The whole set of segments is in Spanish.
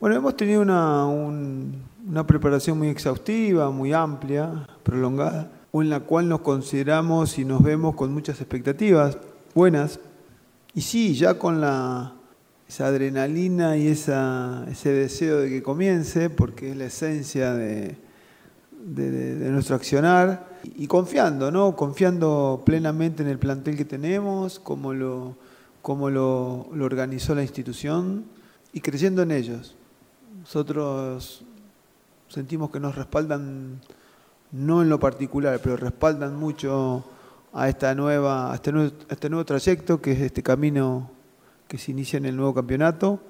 Bueno, hemos tenido una, una preparación muy exhaustiva, muy amplia, prolongada, en la cual nos consideramos y nos vemos con muchas expectativas buenas. Y sí, ya con la, esa adrenalina y esa, ese deseo de que comience, porque es la esencia de, de, nuestro accionar, y confiando, ¿no? Confiando plenamente en el plantel que tenemos, cómo lo, cómo lo, lo organizó la institución, y creyendo en ellos. Nosotros sentimos que nos respaldan, no en lo particular, pero respaldan mucho a esta nueva, este nuevo, este nuevo trayecto, que es este camino que se inicia en el nuevo campeonato.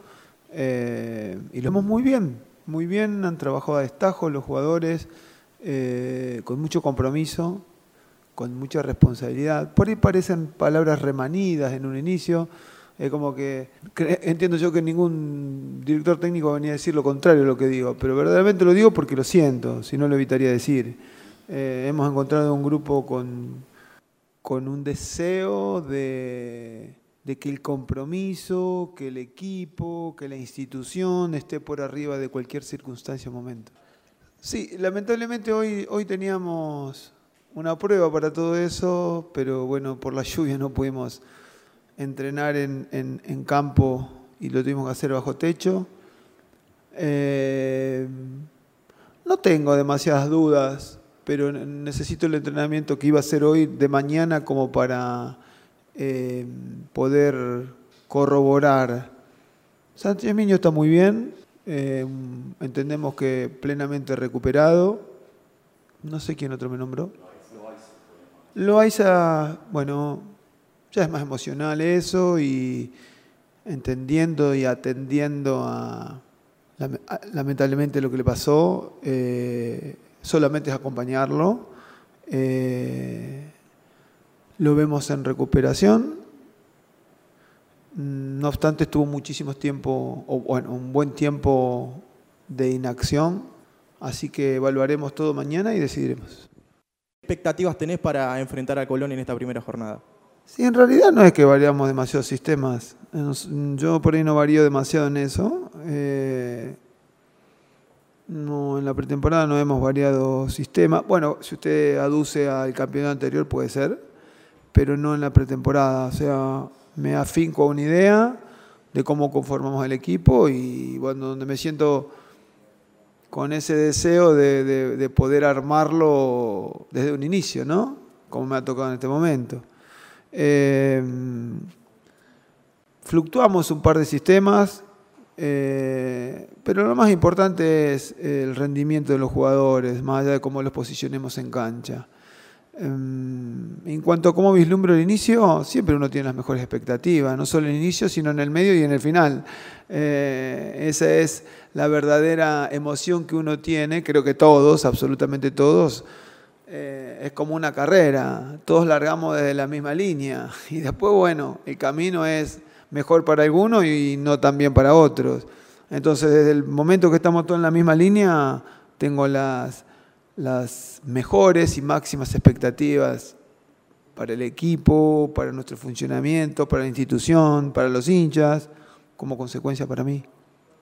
Eh, y lo vemos muy bien, muy bien, han trabajado a destajo los jugadores, eh, con mucho compromiso, con mucha responsabilidad. Por ahí parecen palabras remanidas en un inicio, es como que entiendo yo que ningún director técnico venía a decir lo contrario de lo que digo, pero verdaderamente lo digo porque lo siento, si no lo evitaría decir. Eh, hemos encontrado un grupo con, con un deseo de, de, que el compromiso, que el equipo, que la institución esté por arriba de cualquier circunstancia o momento. Sí, lamentablemente hoy, hoy teníamos una prueba para todo eso, pero bueno, por la lluvia no pudimos entrenar en, campo y lo tuvimos que hacer bajo techo. Eh, no tengo demasiadas dudas, pero necesito el entrenamiento que iba a hacer hoy de mañana como para eh, poder corroborar. Sánchez Miño está muy bien, eh, entendemos que plenamente recuperado. No sé quién otro me nombró. Loaiza, bueno, ya es más emocional eso y entendiendo y atendiendo a, lamentablemente lo que le pasó, eh, solamente es acompañarlo. Eh, lo vemos en recuperación. No obstante, estuvo muchísimo tiempo, o bueno, un buen tiempo de inacción, así que evaluaremos todo mañana y decidiremos. ¿Qué expectativas tenés para enfrentar a Colón en esta primera jornada? Sí, en realidad no es que variamos demasiados sistemas. Yo por ahí no varío demasiado en eso. Eh, no, en la pretemporada no hemos variado sistemas. Bueno, si usted aduce al campeonato anterior puede ser, pero no en la pretemporada. O sea, me afinco a una idea de cómo conformamos el equipo y bueno, donde me siento con ese deseo de, de poder armarlo desde un inicio, ¿no? Como me ha tocado en este momento. Eh, fluctuamos un par de sistemas, eh, pero lo más importante es el rendimiento de los jugadores, más allá de cómo los posicionemos en cancha. Em, en cuanto a cómo vislumbro el inicio, siempre uno tiene las mejores expectativas, no solo en el inicio, sino en el medio y en el final. Eh, esa es la verdadera emoción que uno tiene, creo que todos, absolutamente todos, eh, es como una carrera, todos largamos desde la misma línea y después, bueno, el camino es mejor para algunos y no tan bien para otros. Entonces, desde el momento que estamos todos en la misma línea, tengo las, las mejores y máximas expectativas para el equipo, para nuestro funcionamiento, para la institución, para los hinchas, como consecuencia para mí.